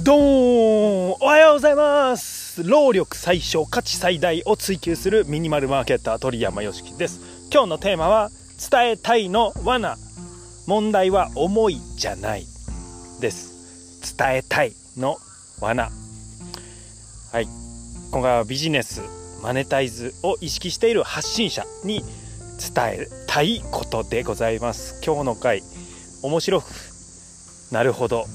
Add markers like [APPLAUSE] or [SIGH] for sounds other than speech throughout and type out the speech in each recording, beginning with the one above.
どーんおはようございます。労力最小価値最大を追求するミニマルマーケッター鳥山よしきです。今日のテーマは伝えたいの罠。問題は思いじゃないです。伝えたいの罠。はい。今回はビジネスマネタイズを意識している発信者に伝えたいことでございます。今日の回面白くなるほど。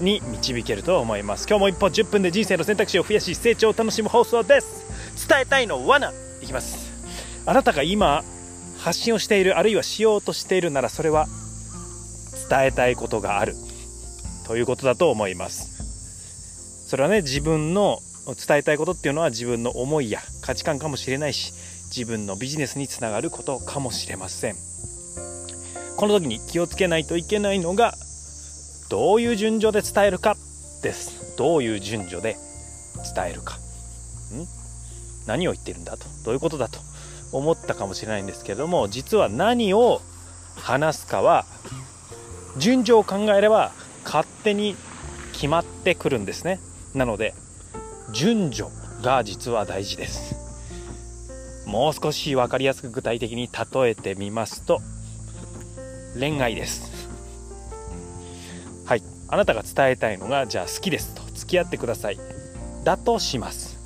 に導けると思います。今日も一歩10分で人生の選択肢を増やし成長を楽しむ放送です。伝えたいの罠。いきます。あなたが今発信をしているあるいはしようとしているならそれは伝えたいことがある。ということだと思います。それはね自分の伝えたいことっていうのは自分の思いや価値観かもしれないし自分のビジネスにつながることかもしれません。この時に気をつけないといけないのがどういう順序で伝えるかです。どういう順序で伝えるか。ん？何を言ってるんだと。どういうことだと思ったかもしれないんですけれども実は何を話すかは順序を考えれば勝手に決まってくるんですね。なので順序が実は大事です。もう少し分かりやすく具体的に例えてみますと恋愛です。あなたが伝えたいのがじゃあ好きですと。付き合ってください。だとします。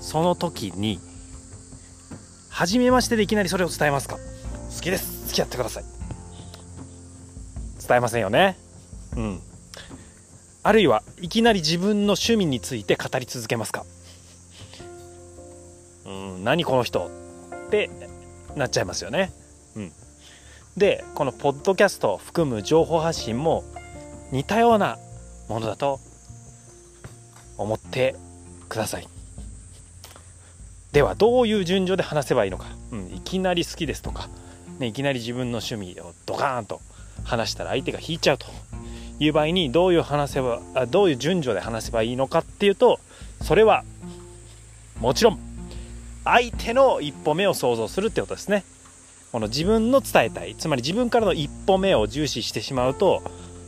その時に初めましてでいきなりそれを伝えますか。好きです。付き合ってください。伝えませんよね。うん。あるいはいきなり自分の趣味について語り続けますか。うん何この人ってなっちゃいますよね。うん。でこのポッドキャストを含む情報発信も似たようなものだと思ってください。ではどういう順序で話せばいいのか、うん、いきなり好きですとか、ね、いきなり自分の趣味をドカーンと話したら相手が引いちゃうという場合にどういう話せばあどういう順序で話せばいいのかっていうとそれはもちろん相手の一歩目を想像するってことですね。この自分の伝えたい。つまり自分からの一歩目を重視してしまうと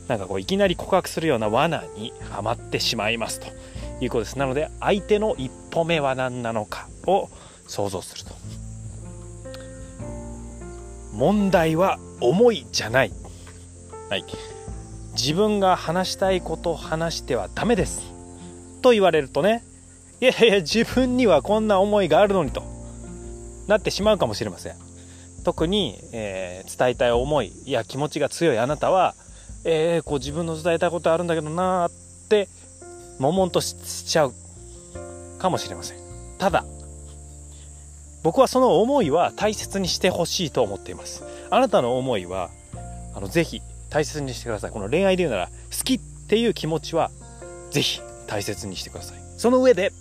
なんかこういきなり告白するような罠にはまってしまいますということです。なので相手の一歩目は何なのかを想像すると。問題は思いじゃない、はい、自分が話したいこと話してはダメです。と言われるとねいやいや自分にはこんな思いがあるのにと。なってしまうかもしれません。特に、えー、伝えたい思いや気持ちが強いあなたはえー、こう自分の伝えたいことあるんだけどなーって悶々としちゃうかもしれません。ただ僕はその思いは大切にしてほしいと思っています。あなたの思いはあのぜひ大切にしてください。この恋愛で言うなら好きっていう気持ちはぜひ大切にしてください。その上で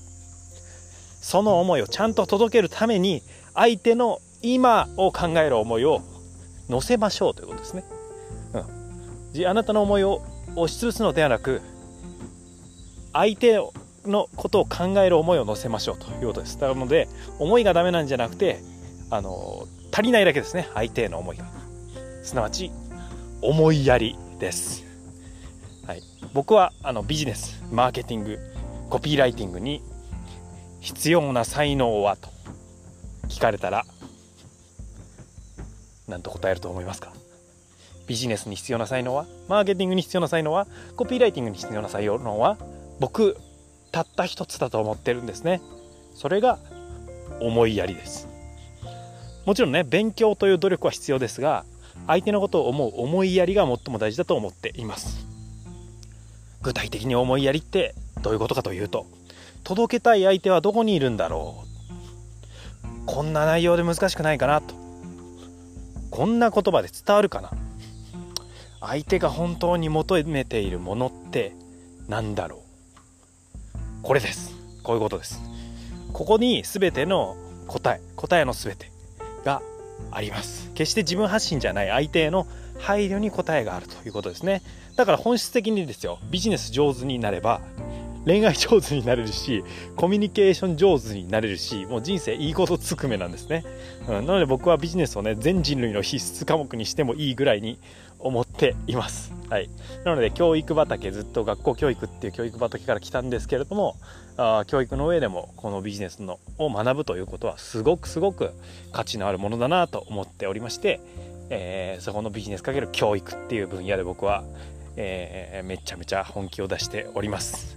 その思いをちゃんと届けるために相手の今を考える思いを乗せましょうということですね。あなたの思いを押しつぶすのではなく相手のことを考える思いを乗せましょうということです。なので思いがダメなんじゃなくてあの足りないだけですね。相手への思いが。すなわち思いやりです、はい、僕はあのビジネスマーケティングコピーライティングに必要な才能はと聞かれたら何と答えると思いますか？ビジネスに必要な才能はマーケティングに必要な才能はコピーライティングに必要な才能は僕たった一つだと思ってるんですね。それが思いやりです。もちろんね勉強という努力は必要ですが相手のことを思う思いやりが最も大事だと思っています。具体的に思いやりってどういうことかというと届けたい相手はどこにいるんだろう。こんな内容で難しくないかなと。こんな言葉で伝わるかな。相手が本当に求めているものって何だろう？これです。こういうことです。ここに全ての答え答えの全てがあります。決して自分発信じゃない相手への配慮に答えがあるということですね。だから本質的にですよ。ビジネス上手になれば恋愛上手になれるしコミュニケーション上手になれるしもう人生いいことつくめなんですね、うん、なので僕はビジネスをね全人類の必須科目にしてもいいぐらいに思っています。はい。なので教育畑ずっと学校教育っていう教育畑から来たんですけれどもあ教育の上でもこのビジネスのを学ぶということはすごくすごく価値のあるものだなと思っておりまして、えー、そこのビジネスかける教育っていう分野で僕は、えー、めちゃめちゃ本気を出しております。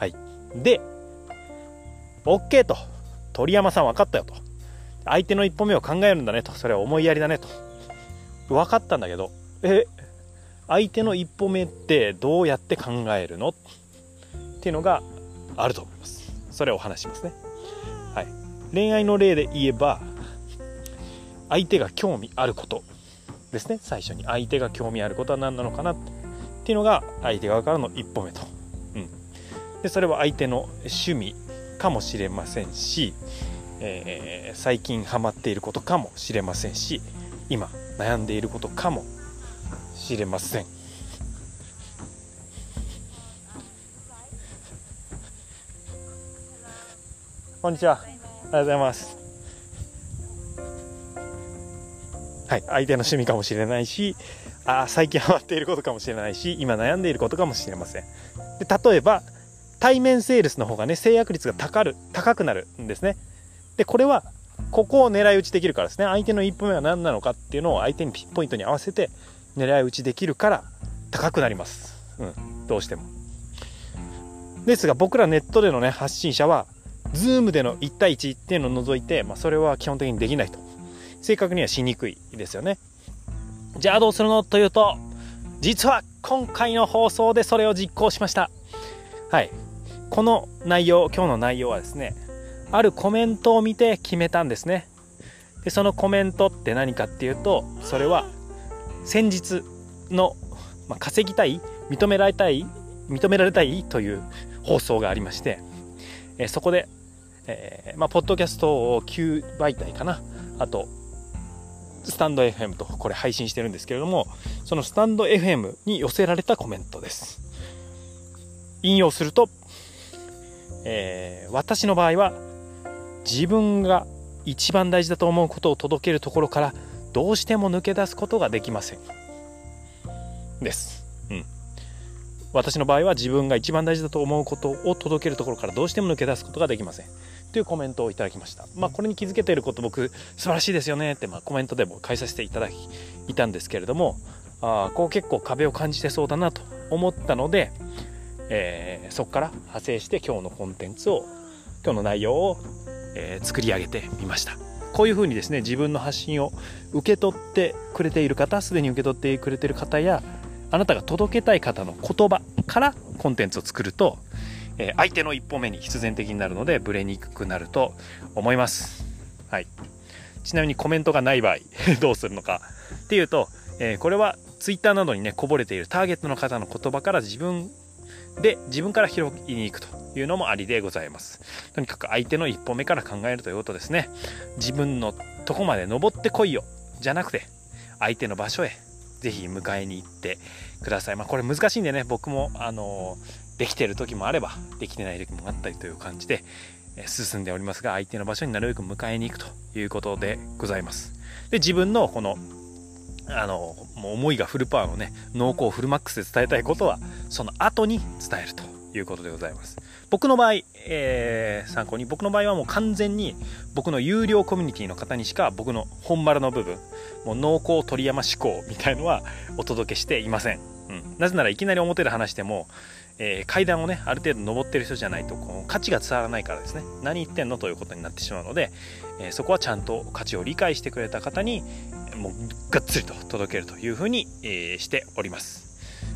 はい。で OK と。鳥山さん分かったよと。相手の一歩目を考えるんだねと。それは思いやりだねと。分かったんだけどえ相手の一歩目ってどうやって考えるの？っていうのがあると思います。それをお話しますね。はい。恋愛の例で言えば相手が興味あること。ですね。最初に相手が興味あることは何なのかなって。いうのが相手側からの一歩目と、でそれは相手の趣味かもしれませんし、えー、最近ハマっていることかもしれませんし今悩んでいることかもしれません。こんにちは。ありがとうございます。はい。相手の趣味かもしれないしあ最近ハマっていることかもしれないし今悩んでいることかもしれません。で例えば対面セールスの方がね制約率が高る高くなるんですねでこれはここを狙い撃ちできるからですね相手の一歩目は何なのかっていうのを相手にピンポイントに合わせて狙い撃ちできるから高くなります。うん、どうしても。ですが僕らネットでのね発信者は Zoom での1対1っていうのを除いて、まあ、それは基本的にできないと。正確にはしにくいですよね。じゃあどうするのというと、実は今回の放送でそれを実行しました。はい。この内容、今日の内容はですね、あるコメントを見て決めたんですね。で、そのコメントって何かっていうと、それは先日の、まあ、稼ぎたい認められたい認められたいという放送がありまして、え、そこで、えー、まあ、ポッドキャストを9媒体かなあとスタンド FM とこれ配信してるんですけれどもそのスタンド FM に寄せられたコメントです引用すると、えー、私の場合は自分が一番大事だと思うことを届けるところからどうしても抜け出すことができません。です、うん、私の場合は自分が一番大事だと思うことを届けるところからどうしても抜け出すことができません。というコメントをいただきました。まあこれに気づけていること僕素晴らしいですよね。ってまあコメントでも返させていただきいたんですけれどもあこう結構壁を感じてそうだなと思ったので、えー、そこから派生して今日のコンテンツを今日の内容を、えー、作り上げてみましたこういうふうにですね自分の発信を受け取ってくれている方すでに受け取ってくれている方やあなたが届けたい方の言葉からコンテンツを作ると、えー、相手の一歩目に必然的になるのでブレにくくなると思います。はい、ちなみにコメントがない場合 [LAUGHS] どうするのかっていうと、え、これは Twitter などにねこぼれているターゲットの方の言葉から自分で自分から拾いに行くというのもありでございます。とにかく相手の一歩目から考えるということですね。自分のとこまで登ってこいよじゃなくて相手の場所へぜひ迎えに行ってください。まあこれ難しいんでね、僕もあのできてる時もあればできてない時もあったりという感じで進んでおりますが相手の場所になるべく迎えに行くということでございます。で自分のこのあのもう思いがフルパワーのね濃厚フルマックスで伝えたいことはその後に伝えるということでございます。僕の場合、えー、参考に僕の場合はもう完全に僕の有料コミュニティの方にしか僕の本丸の部分もう濃厚鳥山思考みたいのはお届けしていません、うん、なぜならいきなり表で話してもえー、階段をねある程度登ってる人じゃないとこう価値が伝わらないからですね。何言ってんのということになってしまうので、えー、そこはちゃんと価値を理解してくれた方にもうがっつりと届けるというふうに、え、しております。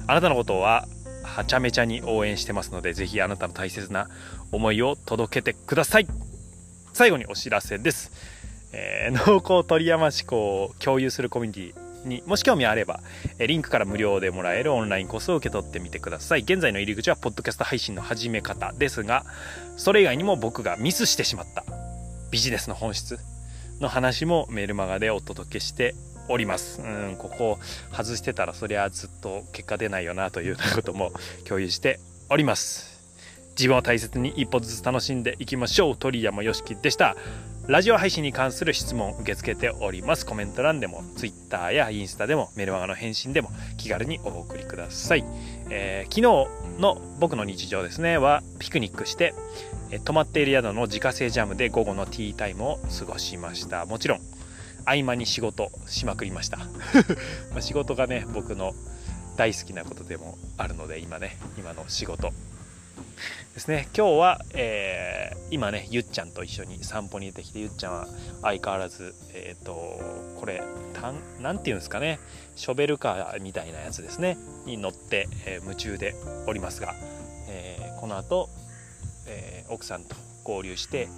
あなたのことははちゃめちゃに応援してますのでぜひあなたの大切な思いを届けてください。最後にお知らせです、え濃厚鳥山思考を共有するコミュニティにもし興味あれば、リンクから無料でもらえるオンラインコースを受け取ってみてください。現在の入り口は、ポッドキャスト配信の始め方ですが、それ以外にも僕がミスしてしまったビジネスの本質の話もメールマガでお届けしております。うん、ここ外してたらそりゃずっと結果出ないよなというようなことも共有しております。自分を大切に一歩ずつ楽しんでいきましょう鳥山よしきでしたラジオ配信に関する質問受け付けておりますコメント欄でも Twitter やインスタでもメルマガの返信でも気軽にお送りください、えー、昨日の僕の日常ですねはピクニックして、え泊まっている宿の自家製ジャムで午後のティータイムを過ごしました。もちろん合間に仕事しまくりました。[LAUGHS] ま仕事がね僕の大好きなことでもあるので今ね今の仕事。ですね。今日は、えー、今ねゆっちゃんと一緒に散歩に出てきてゆっちゃんは相変わらずえっ、ー、とこれ何て言うんですかね。ショベルカーみたいなやつですね。に乗って、えー、夢中でおりますが、えこの後、え奥さんと合流して、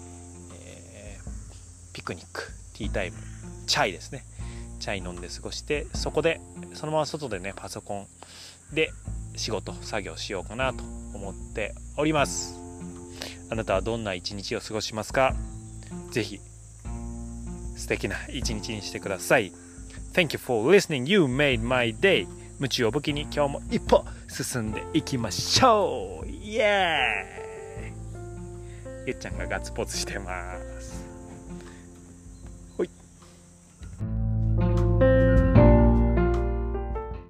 えピクニックティータイムチャイですね。チャイ飲んで過ごしてそこでそのまま外でねパソコンで仕事作業しようかなと思っております。あなたはどんな一日を過ごしますか？ぜひ素敵な一日にしてください。Thank you for listening. You made my day. 夢中を武器に今日も一歩進んでいきましょう。イエーイ。ゆっちゃんがガッツポーズしてます。